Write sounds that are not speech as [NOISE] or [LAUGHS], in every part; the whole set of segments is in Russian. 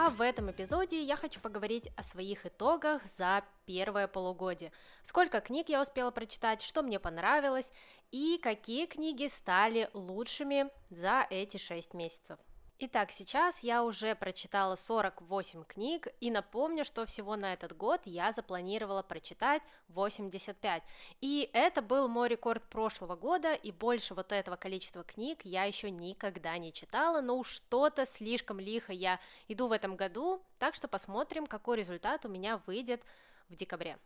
А в этом эпизоде я хочу поговорить о своих итогах за первое полугодие. Сколько книг я успела прочитать, что мне понравилось и какие книги стали лучшими за эти 6 месяцев. Итак, сейчас я уже прочитала 48 книг и напомню, что всего на этот год я запланировала прочитать 85. И это был мой рекорд прошлого года, и больше вот этого количества книг я еще никогда не читала, но уж что-то слишком лихо я иду в этом году, так что посмотрим, какой результат у меня выйдет в декабре.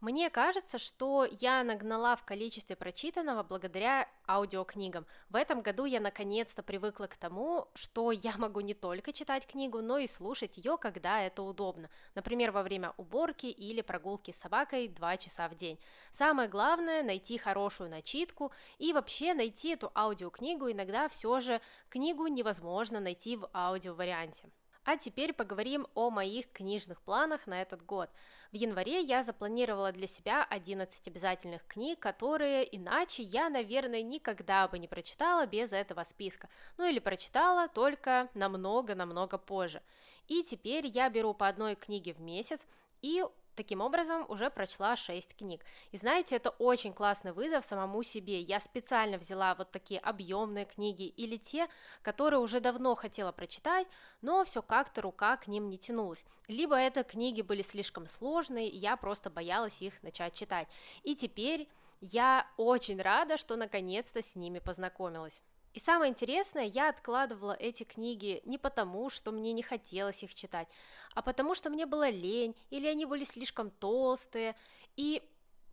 Мне кажется, что я нагнала в количестве прочитанного благодаря аудиокнигам. В этом году я наконец-то привыкла к тому, что я могу не только читать книгу, но и слушать ее, когда это удобно. Например, во время уборки или прогулки с собакой 2 часа в день. Самое главное найти хорошую начитку и вообще найти эту аудиокнигу. Иногда все же книгу невозможно найти в аудиоварианте. А теперь поговорим о моих книжных планах на этот год. В январе я запланировала для себя 11 обязательных книг, которые иначе я, наверное, никогда бы не прочитала без этого списка. Ну или прочитала только намного-намного позже. И теперь я беру по одной книге в месяц и Таким образом, уже прочла 6 книг. И знаете, это очень классный вызов самому себе. Я специально взяла вот такие объемные книги или те, которые уже давно хотела прочитать, но все как-то рука к ним не тянулась. Либо это книги были слишком сложные, и я просто боялась их начать читать. И теперь я очень рада, что наконец-то с ними познакомилась. И самое интересное, я откладывала эти книги не потому, что мне не хотелось их читать, а потому что мне было лень, или они были слишком толстые, и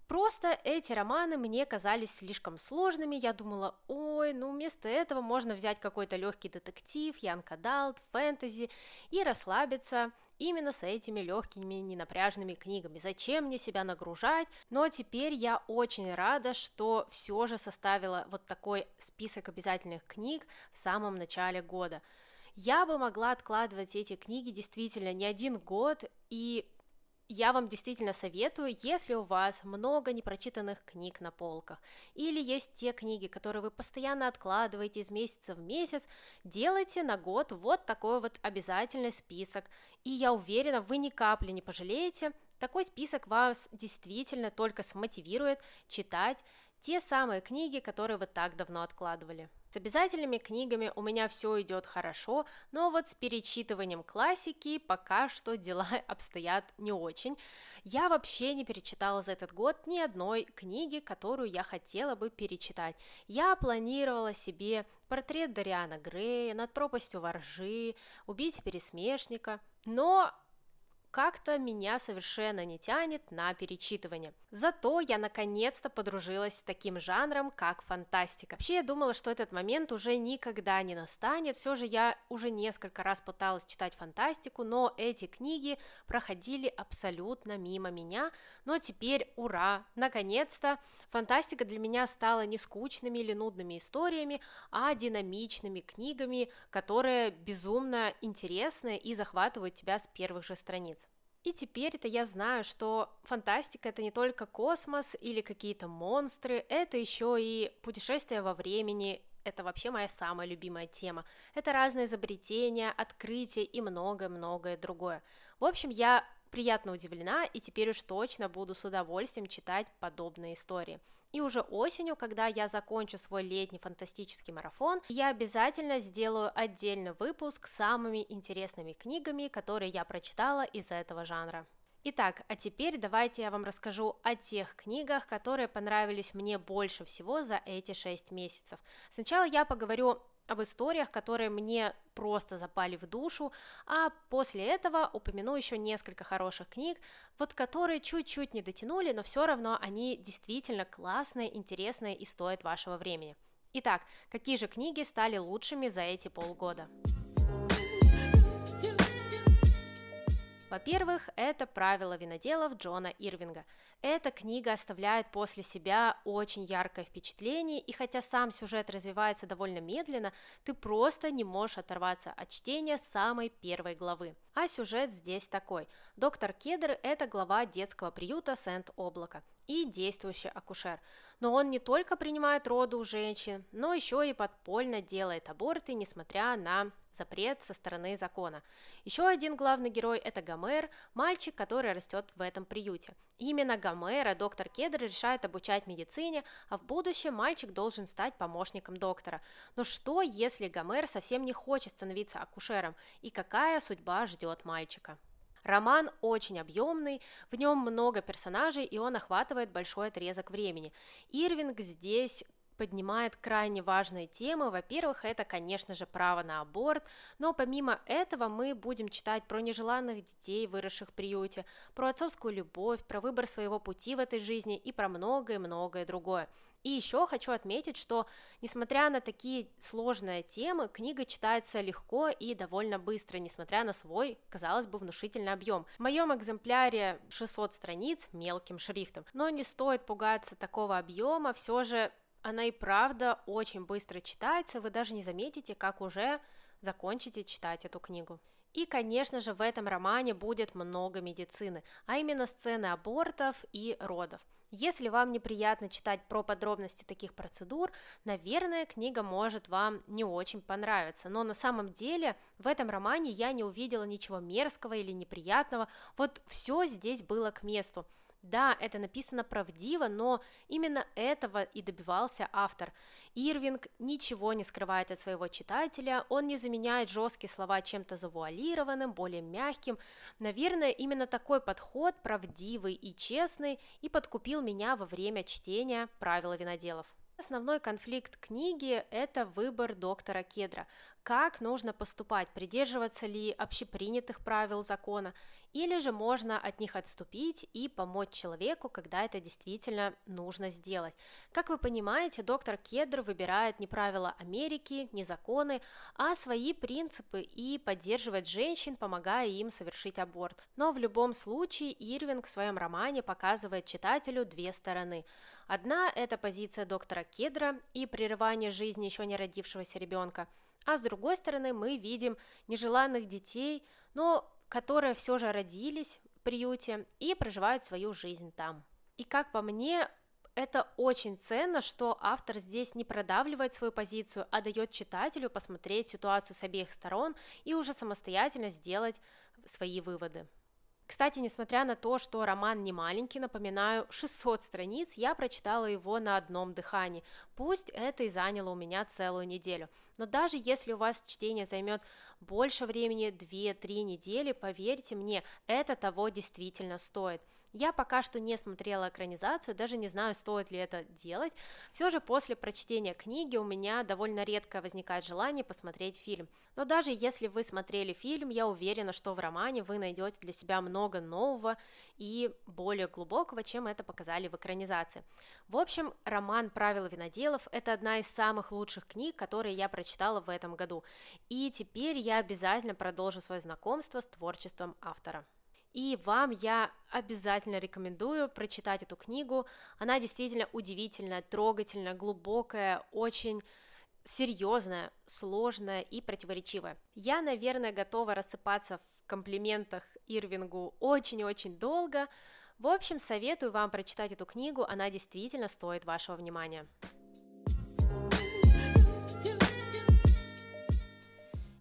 Просто эти романы мне казались слишком сложными, я думала, ой, ну вместо этого можно взять какой-то легкий детектив, янка далт, фэнтези и расслабиться именно с этими легкими, ненапряжными книгами. Зачем мне себя нагружать? Но теперь я очень рада, что все же составила вот такой список обязательных книг в самом начале года. Я бы могла откладывать эти книги действительно не один год, и я вам действительно советую, если у вас много непрочитанных книг на полках, или есть те книги, которые вы постоянно откладываете из месяца в месяц, делайте на год вот такой вот обязательный список, и я уверена, вы ни капли не пожалеете, такой список вас действительно только смотивирует читать те самые книги, которые вы так давно откладывали. С обязательными книгами у меня все идет хорошо, но вот с перечитыванием классики пока что дела [LAUGHS] обстоят не очень. Я вообще не перечитала за этот год ни одной книги, которую я хотела бы перечитать. Я планировала себе портрет Дариана Грея, над пропастью воржи, убить пересмешника, но как-то меня совершенно не тянет на перечитывание. Зато я наконец-то подружилась с таким жанром, как фантастика. Вообще я думала, что этот момент уже никогда не настанет, все же я уже несколько раз пыталась читать фантастику, но эти книги проходили абсолютно мимо меня, но теперь ура, наконец-то фантастика для меня стала не скучными или нудными историями, а динамичными книгами, которые безумно интересны и захватывают тебя с первых же страниц. И теперь-то я знаю, что фантастика это не только космос или какие-то монстры, это еще и путешествия во времени, это вообще моя самая любимая тема. Это разные изобретения, открытия и многое-многое другое. В общем, я приятно удивлена и теперь уж точно буду с удовольствием читать подобные истории. И уже осенью, когда я закончу свой летний фантастический марафон, я обязательно сделаю отдельный выпуск с самыми интересными книгами, которые я прочитала из этого жанра. Итак, а теперь давайте я вам расскажу о тех книгах, которые понравились мне больше всего за эти 6 месяцев. Сначала я поговорю об историях, которые мне просто запали в душу, а после этого упомяну еще несколько хороших книг, вот которые чуть-чуть не дотянули, но все равно они действительно классные, интересные и стоят вашего времени. Итак, какие же книги стали лучшими за эти полгода? Во-первых, это «Правила виноделов» Джона Ирвинга. Эта книга оставляет после себя очень яркое впечатление, и хотя сам сюжет развивается довольно медленно, ты просто не можешь оторваться от чтения самой первой главы. А сюжет здесь такой. Доктор Кедр – это глава детского приюта Сент-Облако и действующий акушер. Но он не только принимает роды у женщин, но еще и подпольно делает аборты, несмотря на запрет со стороны закона. Еще один главный герой – это Гомер, мальчик, который растет в этом приюте. Именно Гомера доктор Кедр решает обучать медицине, а в будущем мальчик должен стать помощником доктора. Но что, если Гомер совсем не хочет становиться акушером, и какая судьба ждет мальчика? Роман очень объемный, в нем много персонажей, и он охватывает большой отрезок времени. Ирвинг здесь поднимает крайне важные темы. Во-первых, это, конечно же, право на аборт, но помимо этого мы будем читать про нежеланных детей, выросших в приюте, про отцовскую любовь, про выбор своего пути в этой жизни и про многое-многое другое. И еще хочу отметить, что, несмотря на такие сложные темы, книга читается легко и довольно быстро, несмотря на свой, казалось бы, внушительный объем. В моем экземпляре 600 страниц мелким шрифтом, но не стоит пугаться такого объема, все же она и правда очень быстро читается, вы даже не заметите, как уже закончите читать эту книгу. И, конечно же, в этом романе будет много медицины, а именно сцены абортов и родов. Если вам неприятно читать про подробности таких процедур, наверное, книга может вам не очень понравиться. Но на самом деле в этом романе я не увидела ничего мерзкого или неприятного. Вот все здесь было к месту. Да, это написано правдиво, но именно этого и добивался автор. Ирвинг ничего не скрывает от своего читателя, он не заменяет жесткие слова чем-то завуалированным, более мягким. Наверное, именно такой подход, правдивый и честный, и подкупил меня во время чтения «Правила виноделов». Основной конфликт книги – это выбор доктора Кедра. Как нужно поступать, придерживаться ли общепринятых правил закона, или же можно от них отступить и помочь человеку, когда это действительно нужно сделать. Как вы понимаете, доктор Кедр выбирает не правила Америки, не законы, а свои принципы и поддерживает женщин, помогая им совершить аборт. Но в любом случае Ирвинг в своем романе показывает читателю две стороны. Одна – это позиция доктора Кедра и прерывание жизни еще не родившегося ребенка, а с другой стороны мы видим нежеланных детей, но которые все же родились в приюте и проживают свою жизнь там. И как по мне, это очень ценно, что автор здесь не продавливает свою позицию, а дает читателю посмотреть ситуацию с обеих сторон и уже самостоятельно сделать свои выводы. Кстати, несмотря на то, что роман не маленький, напоминаю, 600 страниц, я прочитала его на одном дыхании. Пусть это и заняло у меня целую неделю. Но даже если у вас чтение займет больше времени, 2-3 недели, поверьте мне, это того действительно стоит. Я пока что не смотрела экранизацию, даже не знаю, стоит ли это делать. Все же после прочтения книги у меня довольно редко возникает желание посмотреть фильм. Но даже если вы смотрели фильм, я уверена, что в романе вы найдете для себя много нового и более глубокого, чем это показали в экранизации. В общем, роман «Правила виноделов» — это одна из самых лучших книг, которые я прочитала в этом году. И теперь я обязательно продолжу свое знакомство с творчеством автора. И вам я обязательно рекомендую прочитать эту книгу. Она действительно удивительная, трогательная, глубокая, очень серьезная, сложная и противоречивая. Я, наверное, готова рассыпаться в комплиментах Ирвингу очень-очень долго. В общем, советую вам прочитать эту книгу, она действительно стоит вашего внимания.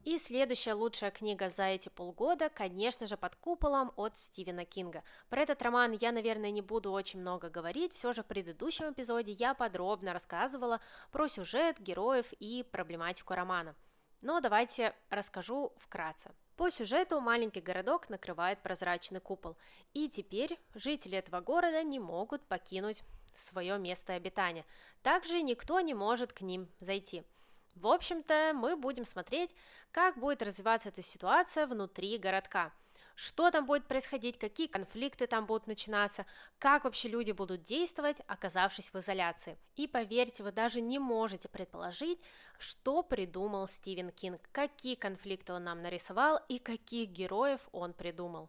И следующая лучшая книга за эти полгода, конечно же, «Под куполом» от Стивена Кинга. Про этот роман я, наверное, не буду очень много говорить, все же в предыдущем эпизоде я подробно рассказывала про сюжет, героев и проблематику романа. Но давайте расскажу вкратце. По сюжету маленький городок накрывает прозрачный купол, и теперь жители этого города не могут покинуть свое место обитания. Также никто не может к ним зайти – в общем-то, мы будем смотреть, как будет развиваться эта ситуация внутри городка. Что там будет происходить, какие конфликты там будут начинаться, как вообще люди будут действовать, оказавшись в изоляции. И поверьте, вы даже не можете предположить, что придумал Стивен Кинг, какие конфликты он нам нарисовал и каких героев он придумал.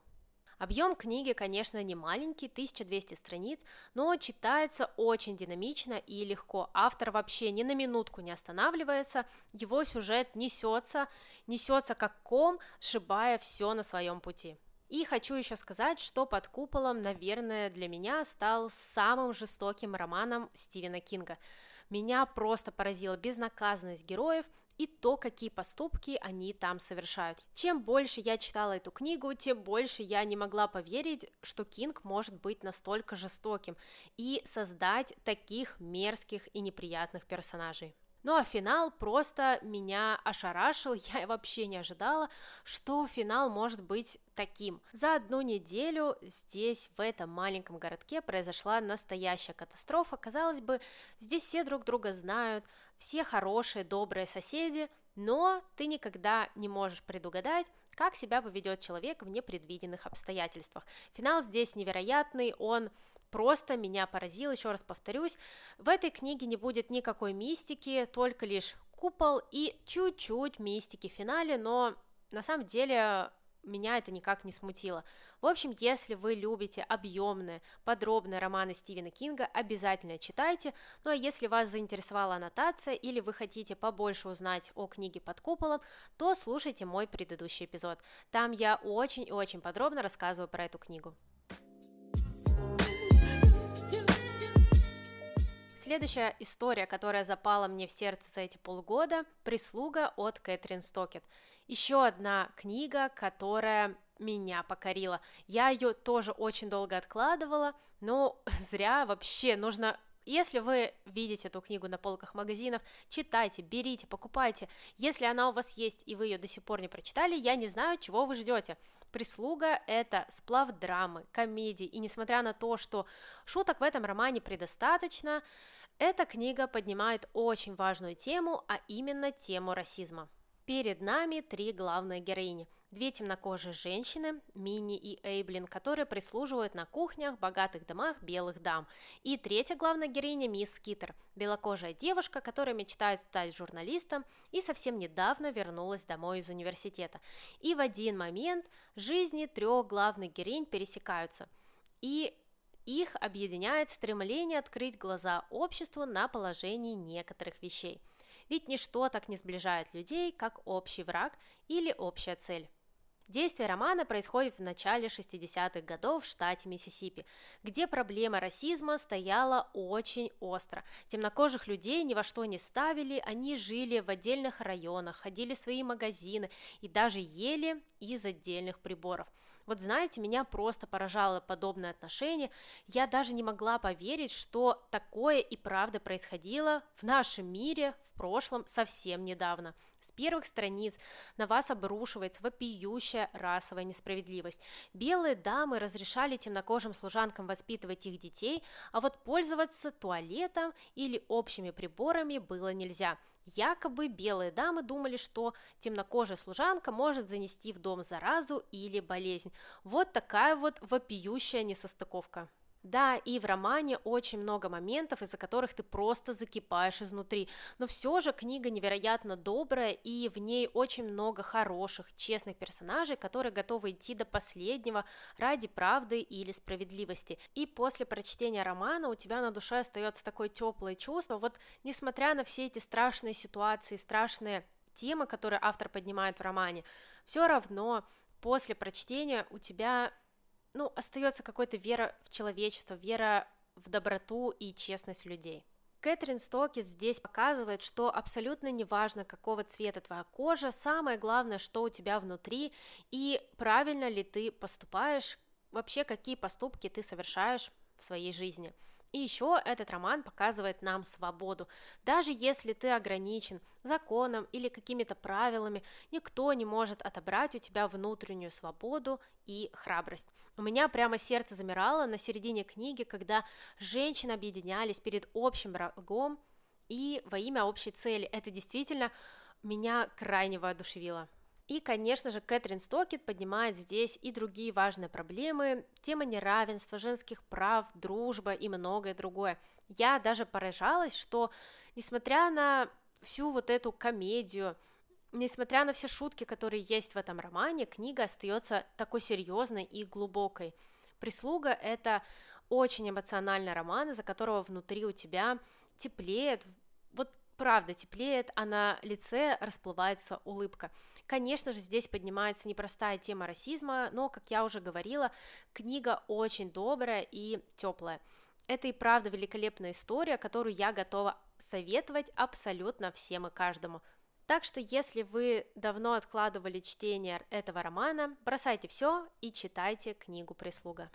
Объем книги, конечно, не маленький, 1200 страниц, но читается очень динамично и легко. Автор вообще ни на минутку не останавливается, его сюжет несется, несется как ком, сшибая все на своем пути. И хочу еще сказать, что «Под куполом», наверное, для меня стал самым жестоким романом Стивена Кинга. Меня просто поразила безнаказанность героев и то, какие поступки они там совершают. Чем больше я читала эту книгу, тем больше я не могла поверить, что Кинг может быть настолько жестоким и создать таких мерзких и неприятных персонажей. Ну а финал просто меня ошарашил, [LAUGHS] я вообще не ожидала, что финал может быть таким. За одну неделю здесь, в этом маленьком городке, произошла настоящая катастрофа. Казалось бы, здесь все друг друга знают, все хорошие, добрые соседи, но ты никогда не можешь предугадать, как себя поведет человек в непредвиденных обстоятельствах. Финал здесь невероятный, он просто меня поразил, еще раз повторюсь. В этой книге не будет никакой мистики, только лишь купол и чуть-чуть мистики в финале, но на самом деле меня это никак не смутило. В общем, если вы любите объемные, подробные романы Стивена Кинга, обязательно читайте. Ну а если вас заинтересовала аннотация или вы хотите побольше узнать о книге под куполом, то слушайте мой предыдущий эпизод. Там я очень и очень подробно рассказываю про эту книгу. Следующая история, которая запала мне в сердце за эти полгода – «Прислуга» от Кэтрин Стокет. Еще одна книга, которая меня покорила. Я ее тоже очень долго откладывала, но [LAUGHS] зря вообще нужно если вы видите эту книгу на полках магазинов, читайте, берите, покупайте. Если она у вас есть и вы ее до сих пор не прочитали, я не знаю, чего вы ждете. Прислуга – это сплав драмы, комедии, и несмотря на то, что шуток в этом романе предостаточно, эта книга поднимает очень важную тему, а именно тему расизма. Перед нами три главные героини. Две темнокожие женщины, Мини и Эйблин, которые прислуживают на кухнях, богатых домах белых дам. И третья главная героиня Мисс Скитер, белокожая девушка, которая мечтает стать журналистом и совсем недавно вернулась домой из университета. И в один момент жизни трех главных героинь пересекаются. И их объединяет стремление открыть глаза обществу на положение некоторых вещей. Ведь ничто так не сближает людей, как общий враг или общая цель. Действие романа происходит в начале 60-х годов в штате Миссисипи, где проблема расизма стояла очень остро. Темнокожих людей ни во что не ставили, они жили в отдельных районах, ходили в свои магазины и даже ели из отдельных приборов – вот знаете, меня просто поражало подобное отношение. Я даже не могла поверить, что такое и правда происходило в нашем мире в прошлом совсем недавно. С первых страниц на вас обрушивается вопиющая расовая несправедливость. Белые дамы разрешали темнокожим служанкам воспитывать их детей, а вот пользоваться туалетом или общими приборами было нельзя – Якобы белые дамы думали, что темнокожая служанка может занести в дом заразу или болезнь. Вот такая вот вопиющая несостыковка. Да, и в романе очень много моментов, из-за которых ты просто закипаешь изнутри, но все же книга невероятно добрая, и в ней очень много хороших, честных персонажей, которые готовы идти до последнего ради правды или справедливости. И после прочтения романа у тебя на душе остается такое теплое чувство, вот несмотря на все эти страшные ситуации, страшные темы, которые автор поднимает в романе, все равно после прочтения у тебя ну, остается какая-то вера в человечество, вера в доброту и честность людей. Кэтрин Стокет здесь показывает, что абсолютно неважно, какого цвета твоя кожа, самое главное, что у тебя внутри, и правильно ли ты поступаешь, вообще какие поступки ты совершаешь в своей жизни – и еще этот роман показывает нам свободу. Даже если ты ограничен законом или какими-то правилами, никто не может отобрать у тебя внутреннюю свободу и храбрость. У меня прямо сердце замирало на середине книги, когда женщины объединялись перед общим врагом и во имя общей цели. Это действительно меня крайне воодушевило. И, конечно же, Кэтрин Стокет поднимает здесь и другие важные проблемы, тема неравенства, женских прав, дружба и многое другое. Я даже поражалась, что, несмотря на всю вот эту комедию, Несмотря на все шутки, которые есть в этом романе, книга остается такой серьезной и глубокой. Прислуга – это очень эмоциональный роман, из-за которого внутри у тебя теплеет, вот правда теплеет, а на лице расплывается улыбка. Конечно же, здесь поднимается непростая тема расизма, но, как я уже говорила, книга очень добрая и теплая. Это и правда великолепная история, которую я готова советовать абсолютно всем и каждому. Так что, если вы давно откладывали чтение этого романа, бросайте все и читайте книгу «Прислуга».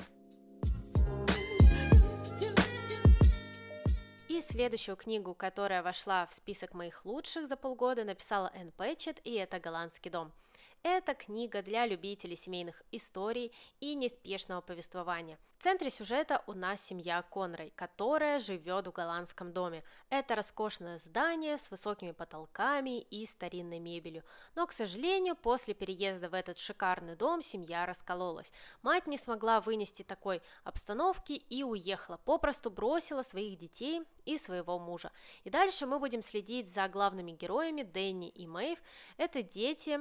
Следующую книгу, которая вошла в список моих лучших за полгода, написала Энн Пэтчет, и это «Голландский дом». Это книга для любителей семейных историй и неспешного повествования. В центре сюжета у нас семья Конрой, которая живет в голландском доме. Это роскошное здание с высокими потолками и старинной мебелью. Но, к сожалению, после переезда в этот шикарный дом семья раскололась. Мать не смогла вынести такой обстановки и уехала, попросту бросила своих детей и своего мужа. И дальше мы будем следить за главными героями Дэнни и Мэйв. Это дети,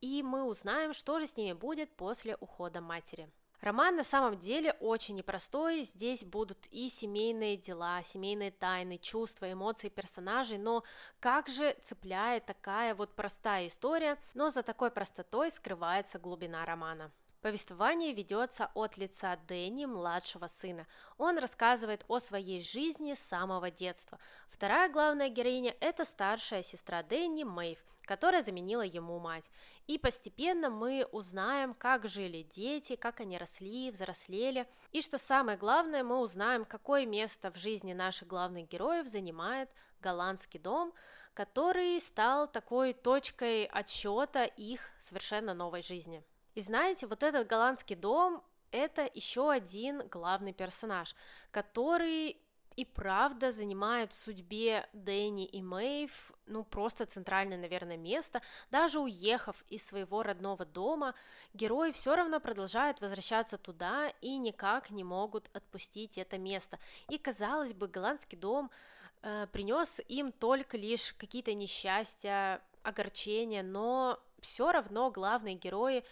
и мы узнаем, что же с ними будет после ухода матери. Роман на самом деле очень непростой, здесь будут и семейные дела, семейные тайны, чувства, эмоции персонажей, но как же цепляет такая вот простая история, но за такой простотой скрывается глубина романа. Повествование ведется от лица Дэнни, младшего сына. Он рассказывает о своей жизни с самого детства. Вторая главная героиня – это старшая сестра Дэнни, Мэйв, которая заменила ему мать. И постепенно мы узнаем, как жили дети, как они росли, взрослели. И что самое главное, мы узнаем, какое место в жизни наших главных героев занимает голландский дом, который стал такой точкой отсчета их совершенно новой жизни. И знаете, вот этот голландский дом – это еще один главный персонаж, который и правда занимает в судьбе Дэнни и Мэйв, ну, просто центральное, наверное, место. Даже уехав из своего родного дома, герои все равно продолжают возвращаться туда и никак не могут отпустить это место. И, казалось бы, голландский дом э, принес им только лишь какие-то несчастья, огорчения, но все равно главные герои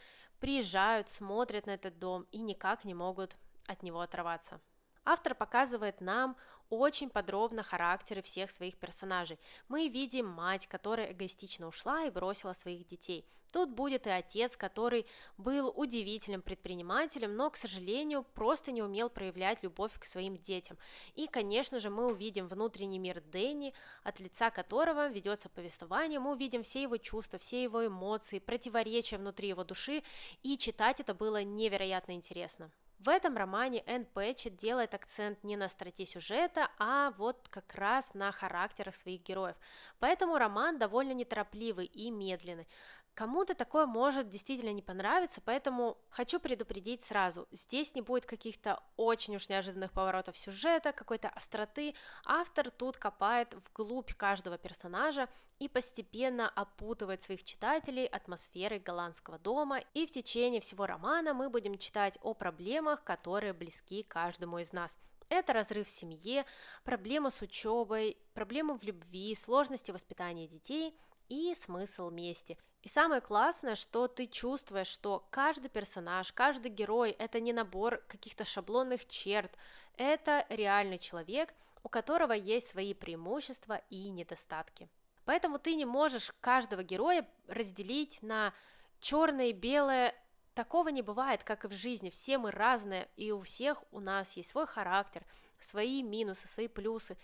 приезжают, смотрят на этот дом и никак не могут от него оторваться. Автор показывает нам очень подробно характеры всех своих персонажей. Мы видим мать, которая эгоистично ушла и бросила своих детей. Тут будет и отец, который был удивительным предпринимателем, но, к сожалению, просто не умел проявлять любовь к своим детям. И, конечно же, мы увидим внутренний мир Дэнни, от лица которого ведется повествование, мы увидим все его чувства, все его эмоции, противоречия внутри его души, и читать это было невероятно интересно. В этом романе Энн Пэтчет делает акцент не на остроте сюжета, а вот как раз на характерах своих героев. Поэтому роман довольно неторопливый и медленный. Кому-то такое может действительно не понравиться, поэтому хочу предупредить сразу, здесь не будет каких-то очень уж неожиданных поворотов сюжета, какой-то остроты, автор тут копает вглубь каждого персонажа и постепенно опутывает своих читателей атмосферой голландского дома, и в течение всего романа мы будем читать о проблемах, которые близки каждому из нас. Это разрыв в семье, проблемы с учебой, проблемы в любви, сложности воспитания детей и смысл мести. И самое классное, что ты чувствуешь, что каждый персонаж, каждый герой – это не набор каких-то шаблонных черт, это реальный человек, у которого есть свои преимущества и недостатки. Поэтому ты не можешь каждого героя разделить на черное и белое. Такого не бывает, как и в жизни. Все мы разные, и у всех у нас есть свой характер, свои минусы, свои плюсы.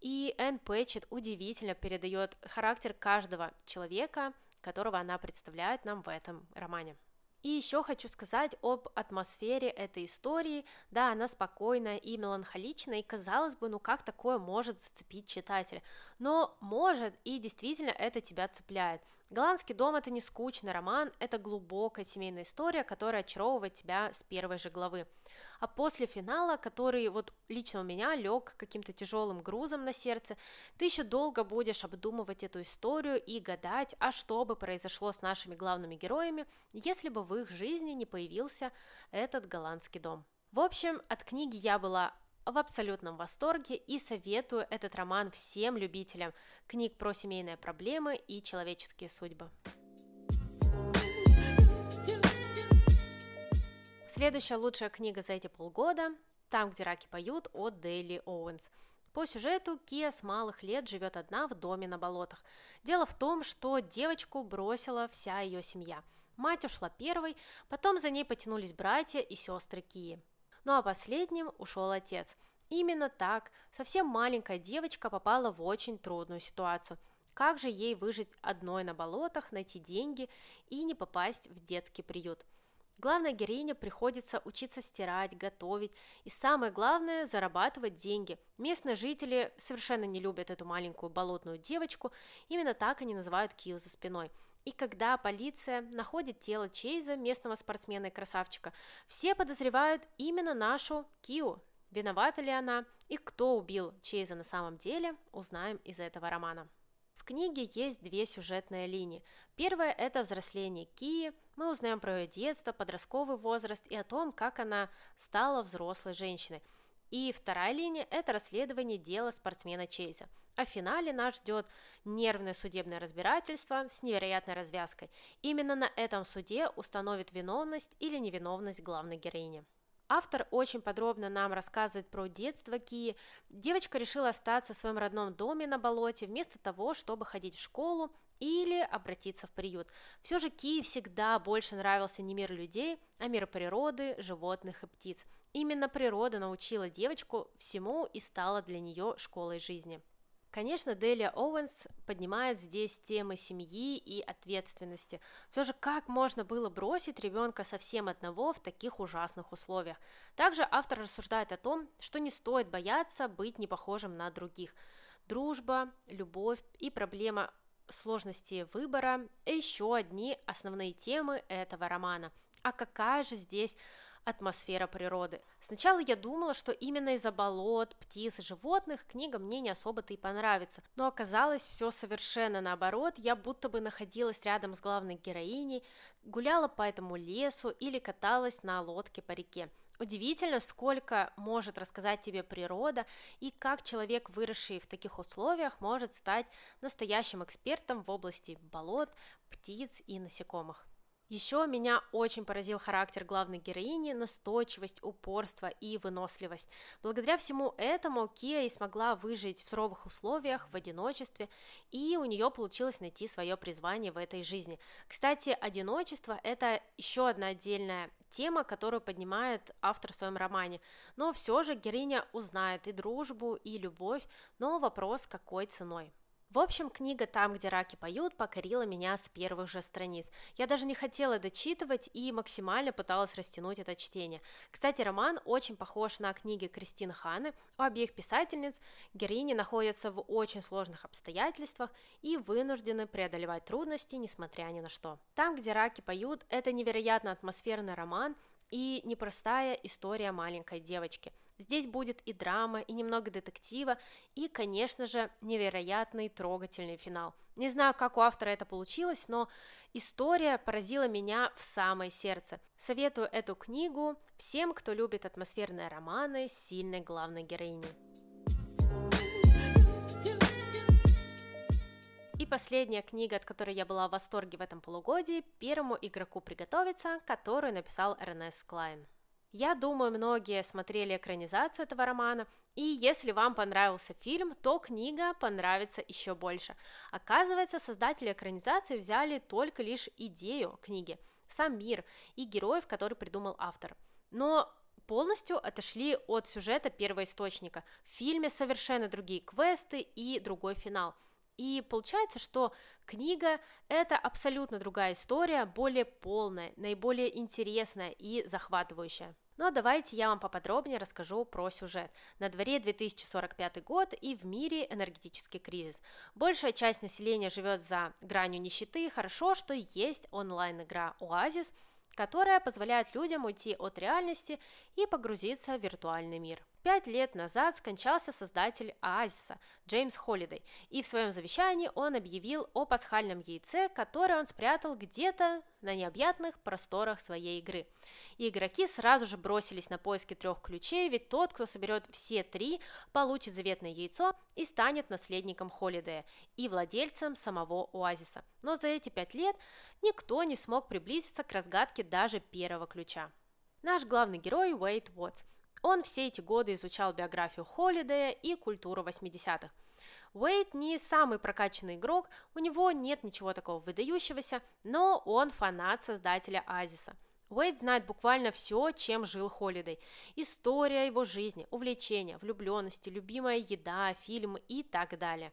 И Энн Пэтчет удивительно передает характер каждого человека, которого она представляет нам в этом романе. И еще хочу сказать об атмосфере этой истории. Да, она спокойная и меланхоличная, и казалось бы, ну как такое может зацепить читателя? Но может, и действительно это тебя цепляет. Голландский дом это не скучный роман, это глубокая семейная история, которая очаровывает тебя с первой же главы. А после финала, который вот лично у меня лег каким-то тяжелым грузом на сердце, ты еще долго будешь обдумывать эту историю и гадать, а что бы произошло с нашими главными героями, если бы в их жизни не появился этот голландский дом. В общем, от книги я была в абсолютном восторге и советую этот роман всем любителям книг про семейные проблемы и человеческие судьбы. Следующая лучшая книга за эти полгода «Там, где раки поют» от Дейли Оуэнс. По сюжету Кия с малых лет живет одна в доме на болотах. Дело в том, что девочку бросила вся ее семья. Мать ушла первой, потом за ней потянулись братья и сестры Кии. Ну а последним ушел отец. Именно так совсем маленькая девочка попала в очень трудную ситуацию. Как же ей выжить одной на болотах, найти деньги и не попасть в детский приют? Главной героине приходится учиться стирать, готовить и самое главное – зарабатывать деньги. Местные жители совершенно не любят эту маленькую болотную девочку, именно так они называют Кию за спиной. И когда полиция находит тело Чейза, местного спортсмена и красавчика, все подозревают именно нашу Кию. Виновата ли она и кто убил Чейза на самом деле, узнаем из этого романа. В книге есть две сюжетные линии. Первая – это взросление Кии. Мы узнаем про ее детство, подростковый возраст и о том, как она стала взрослой женщиной. И вторая линия – это расследование дела спортсмена Чейза. А в финале нас ждет нервное судебное разбирательство с невероятной развязкой. Именно на этом суде установит виновность или невиновность главной героини. Автор очень подробно нам рассказывает про детство Кии. Девочка решила остаться в своем родном доме на болоте вместо того, чтобы ходить в школу или обратиться в приют. Все же Кии всегда больше нравился не мир людей, а мир природы, животных и птиц. Именно природа научила девочку всему и стала для нее школой жизни. Конечно, Делия Оуэнс поднимает здесь темы семьи и ответственности. Все же, как можно было бросить ребенка совсем одного в таких ужасных условиях? Также автор рассуждает о том, что не стоит бояться быть не похожим на других. Дружба, любовь и проблема сложности выбора – еще одни основные темы этого романа. А какая же здесь атмосфера природы. Сначала я думала, что именно из-за болот, птиц и животных книга мне не особо-то и понравится, но оказалось все совершенно наоборот, я будто бы находилась рядом с главной героиней, гуляла по этому лесу или каталась на лодке по реке. Удивительно, сколько может рассказать тебе природа и как человек, выросший в таких условиях, может стать настоящим экспертом в области болот, птиц и насекомых. Еще меня очень поразил характер главной героини, настойчивость, упорство и выносливость. Благодаря всему этому Кия и смогла выжить в суровых условиях, в одиночестве, и у нее получилось найти свое призвание в этой жизни. Кстати, одиночество – это еще одна отдельная тема, которую поднимает автор в своем романе. Но все же героиня узнает и дружбу, и любовь, но вопрос, какой ценой. В общем, книга «Там, где раки поют» покорила меня с первых же страниц. Я даже не хотела дочитывать и максимально пыталась растянуть это чтение. Кстати, роман очень похож на книги Кристины Ханы. У обеих писательниц героини находятся в очень сложных обстоятельствах и вынуждены преодолевать трудности, несмотря ни на что. «Там, где раки поют» — это невероятно атмосферный роман, и непростая история маленькой девочки. Здесь будет и драма, и немного детектива, и, конечно же, невероятный трогательный финал. Не знаю, как у автора это получилось, но история поразила меня в самое сердце. Советую эту книгу всем, кто любит атмосферные романы с сильной главной героиней. И последняя книга, от которой я была в восторге в этом полугодии, «Первому игроку приготовиться», которую написал Эрнест Клайн. Я думаю, многие смотрели экранизацию этого романа, и если вам понравился фильм, то книга понравится еще больше. Оказывается, создатели экранизации взяли только лишь идею книги, сам мир и героев, который придумал автор. Но полностью отошли от сюжета первоисточника. В фильме совершенно другие квесты и другой финал – и получается, что книга – это абсолютно другая история, более полная, наиболее интересная и захватывающая. Но давайте я вам поподробнее расскажу про сюжет. На дворе 2045 год и в мире энергетический кризис. Большая часть населения живет за гранью нищеты. Хорошо, что есть онлайн-игра Оазис, которая позволяет людям уйти от реальности и погрузиться в виртуальный мир. Пять лет назад скончался создатель Оазиса Джеймс Холлидей, и в своем завещании он объявил о пасхальном яйце, которое он спрятал где-то на необъятных просторах своей игры. И игроки сразу же бросились на поиски трех ключей, ведь тот, кто соберет все три, получит заветное яйцо и станет наследником Холлидея и владельцем самого Оазиса. Но за эти пять лет никто не смог приблизиться к разгадке даже первого ключа. Наш главный герой Уэйт Уотс – он все эти годы изучал биографию Холидея и культуру 80-х. Уэйд не самый прокачанный игрок, у него нет ничего такого выдающегося, но он фанат создателя Азиса. Уэйд знает буквально все, чем жил Холидей. История его жизни, увлечения, влюбленности, любимая еда, фильмы и так далее.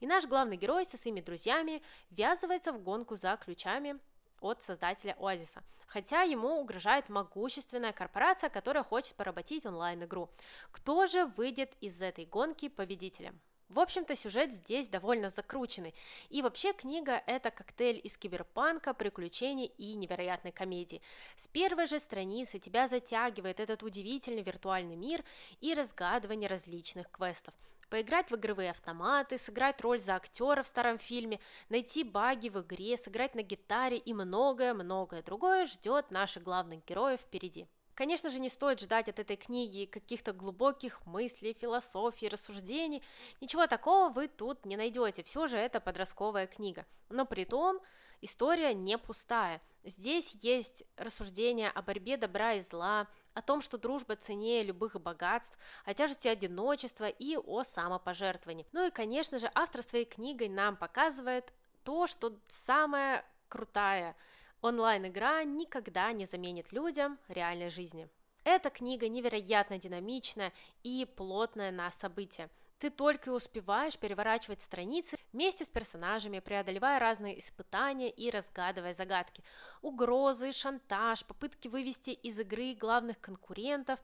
И наш главный герой со своими друзьями ввязывается в гонку за ключами от создателя Оазиса, хотя ему угрожает могущественная корпорация, которая хочет поработить онлайн-игру. Кто же выйдет из этой гонки победителем? В общем-то, сюжет здесь довольно закрученный. И вообще книга – это коктейль из киберпанка, приключений и невероятной комедии. С первой же страницы тебя затягивает этот удивительный виртуальный мир и разгадывание различных квестов поиграть в игровые автоматы, сыграть роль за актера в старом фильме, найти баги в игре, сыграть на гитаре и многое-многое другое ждет наших главных героев впереди. Конечно же, не стоит ждать от этой книги каких-то глубоких мыслей, философий, рассуждений. Ничего такого вы тут не найдете. Все же это подростковая книга. Но при том история не пустая. Здесь есть рассуждения о борьбе добра и зла, о том, что дружба ценнее любых богатств, о тяжести одиночества и о самопожертвовании. Ну и, конечно же, автор своей книгой нам показывает то, что самое крутая онлайн-игра никогда не заменит людям реальной жизни. Эта книга невероятно динамичная и плотная на события. Ты только и успеваешь переворачивать страницы вместе с персонажами, преодолевая разные испытания и разгадывая загадки. Угрозы, шантаж, попытки вывести из игры главных конкурентов.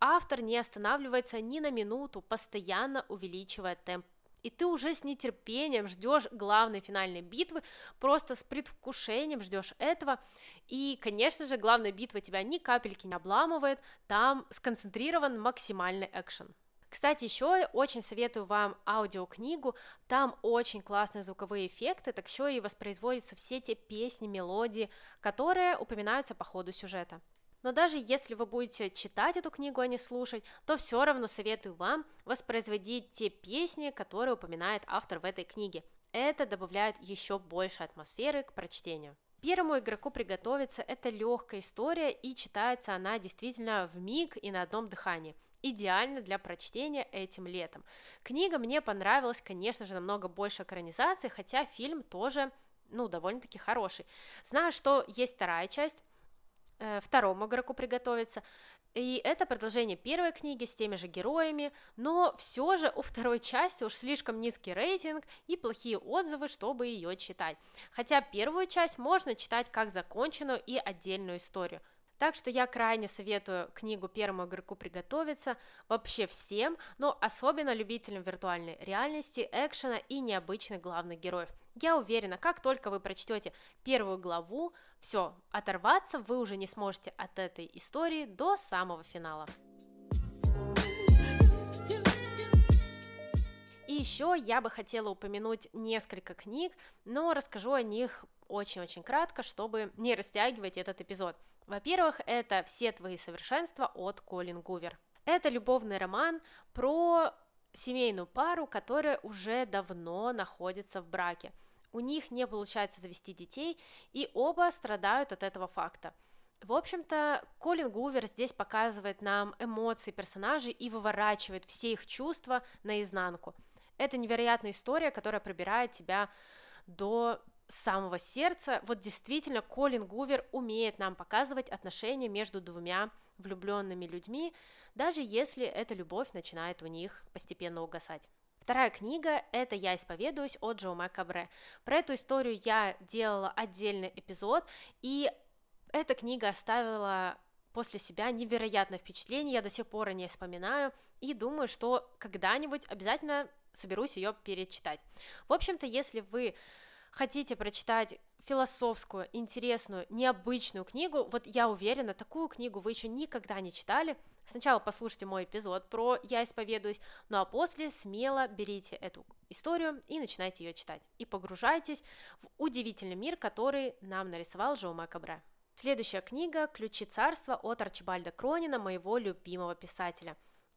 Автор не останавливается ни на минуту, постоянно увеличивая темп и ты уже с нетерпением ждешь главной финальной битвы, просто с предвкушением ждешь этого, и, конечно же, главная битва тебя ни капельки не обламывает, там сконцентрирован максимальный экшен. Кстати, еще очень советую вам аудиокнигу, там очень классные звуковые эффекты, так еще и воспроизводятся все те песни, мелодии, которые упоминаются по ходу сюжета. Но даже если вы будете читать эту книгу, а не слушать, то все равно советую вам воспроизводить те песни, которые упоминает автор в этой книге. Это добавляет еще больше атмосферы к прочтению. Первому игроку приготовиться – это легкая история, и читается она действительно в миг и на одном дыхании – идеально для прочтения этим летом. Книга мне понравилась, конечно же, намного больше экранизации, хотя фильм тоже, ну, довольно-таки хороший. Знаю, что есть вторая часть, э, второму игроку приготовиться, и это продолжение первой книги с теми же героями, но все же у второй части уж слишком низкий рейтинг и плохие отзывы, чтобы ее читать. Хотя первую часть можно читать как законченную и отдельную историю – так что я крайне советую книгу первому игроку приготовиться вообще всем, но особенно любителям виртуальной реальности, экшена и необычных главных героев. Я уверена, как только вы прочтете первую главу, все, оторваться вы уже не сможете от этой истории до самого финала. И еще я бы хотела упомянуть несколько книг, но расскажу о них очень-очень кратко, чтобы не растягивать этот эпизод. Во-первых, это «Все твои совершенства» от Колин Гувер. Это любовный роман про семейную пару, которая уже давно находится в браке. У них не получается завести детей, и оба страдают от этого факта. В общем-то, Колин Гувер здесь показывает нам эмоции персонажей и выворачивает все их чувства наизнанку. Это невероятная история, которая пробирает тебя до самого сердца. Вот действительно, Колин Гувер умеет нам показывать отношения между двумя влюбленными людьми, даже если эта любовь начинает у них постепенно угасать. Вторая книга – это «Я исповедуюсь» от Джо Макабре. Про эту историю я делала отдельный эпизод, и эта книга оставила после себя невероятное впечатление, я до сих пор о ней вспоминаю, и думаю, что когда-нибудь обязательно соберусь ее перечитать. В общем-то, если вы хотите прочитать философскую, интересную, необычную книгу, вот я уверена, такую книгу вы еще никогда не читали, сначала послушайте мой эпизод про «Я исповедуюсь», ну а после смело берите эту историю и начинайте ее читать. И погружайтесь в удивительный мир, который нам нарисовал Жоума Кабре. Следующая книга «Ключи царства» от Арчибальда Кронина, моего любимого писателя.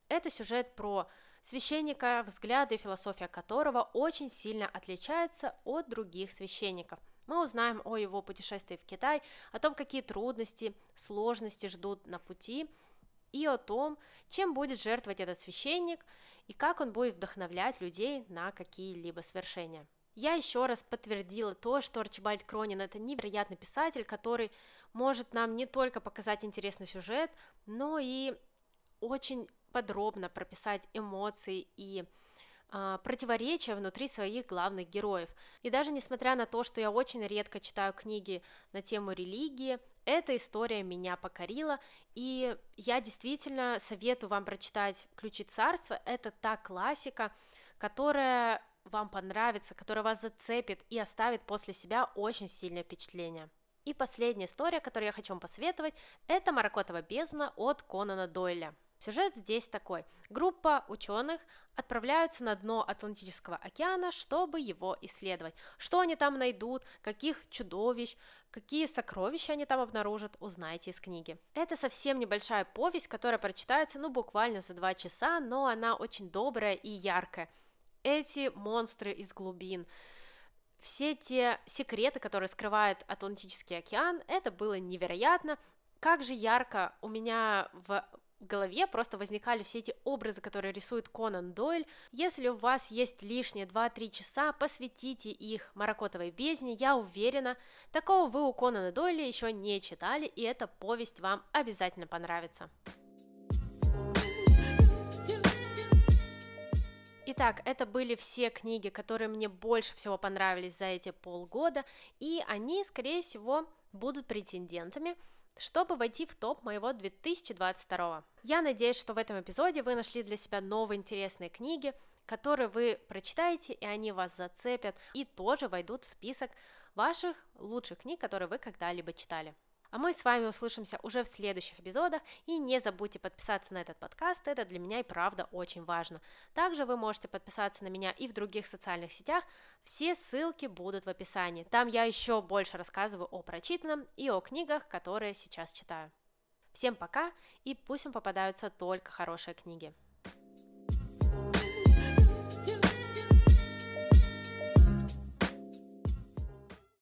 Это сюжет про священника, взгляды и философия которого очень сильно отличаются от других священников. Мы узнаем о его путешествии в Китай, о том, какие трудности, сложности ждут на пути, и о том, чем будет жертвовать этот священник и как он будет вдохновлять людей на какие-либо свершения. Я еще раз подтвердила то, что Арчибальд Кронин это невероятный писатель, который может нам не только показать интересный сюжет, но и очень подробно прописать эмоции и э, противоречия внутри своих главных героев. И даже несмотря на то, что я очень редко читаю книги на тему религии, эта история меня покорила, и я действительно советую вам прочитать «Ключи царства». Это та классика, которая вам понравится, которая вас зацепит и оставит после себя очень сильное впечатление. И последняя история, которую я хочу вам посоветовать, это «Маракотова бездна» от Конана Дойля. Сюжет здесь такой. Группа ученых отправляются на дно Атлантического океана, чтобы его исследовать. Что они там найдут, каких чудовищ, какие сокровища они там обнаружат, узнаете из книги. Это совсем небольшая повесть, которая прочитается ну буквально за два часа, но она очень добрая и яркая. Эти монстры из глубин, все те секреты, которые скрывает Атлантический океан, это было невероятно. Как же ярко у меня в в голове просто возникали все эти образы, которые рисует Конан Дойль. Если у вас есть лишние 2-3 часа, посвятите их Маракотовой бездне, я уверена, такого вы у Конана Дойля еще не читали, и эта повесть вам обязательно понравится. Итак, это были все книги, которые мне больше всего понравились за эти полгода, и они, скорее всего, будут претендентами чтобы войти в топ моего 2022. Я надеюсь, что в этом эпизоде вы нашли для себя новые интересные книги, которые вы прочитаете, и они вас зацепят, и тоже войдут в список ваших лучших книг, которые вы когда-либо читали. А мы с вами услышимся уже в следующих эпизодах, и не забудьте подписаться на этот подкаст, это для меня и правда очень важно. Также вы можете подписаться на меня и в других социальных сетях, все ссылки будут в описании. Там я еще больше рассказываю о прочитанном и о книгах, которые сейчас читаю. Всем пока, и пусть им попадаются только хорошие книги.